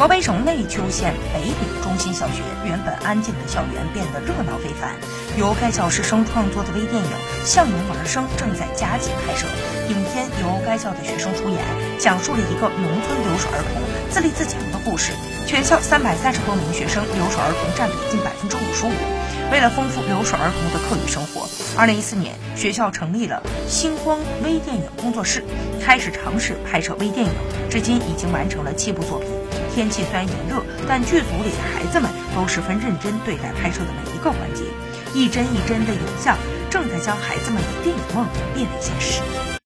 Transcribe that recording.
河北省内丘县北丙中心小学原本安静的校园变得热闹非凡。由该校师生创作的微电影《向阳而生》正在加紧拍摄。影片由该校的学生出演，讲述了一个农村留守儿童自立自强的故事。全校三百三十多名学生留守儿童占比近百分之五十五。为了丰富留守儿童的课余生活，二零一四年学校成立了星光微电影工作室，开始尝试拍摄微电影。至今已经完成了七部作品。天气虽然炎热，但剧组里的孩子们都十分认真对待拍摄的每一个环节。一帧一帧的影像，正在将孩子们的电影梦变为现实。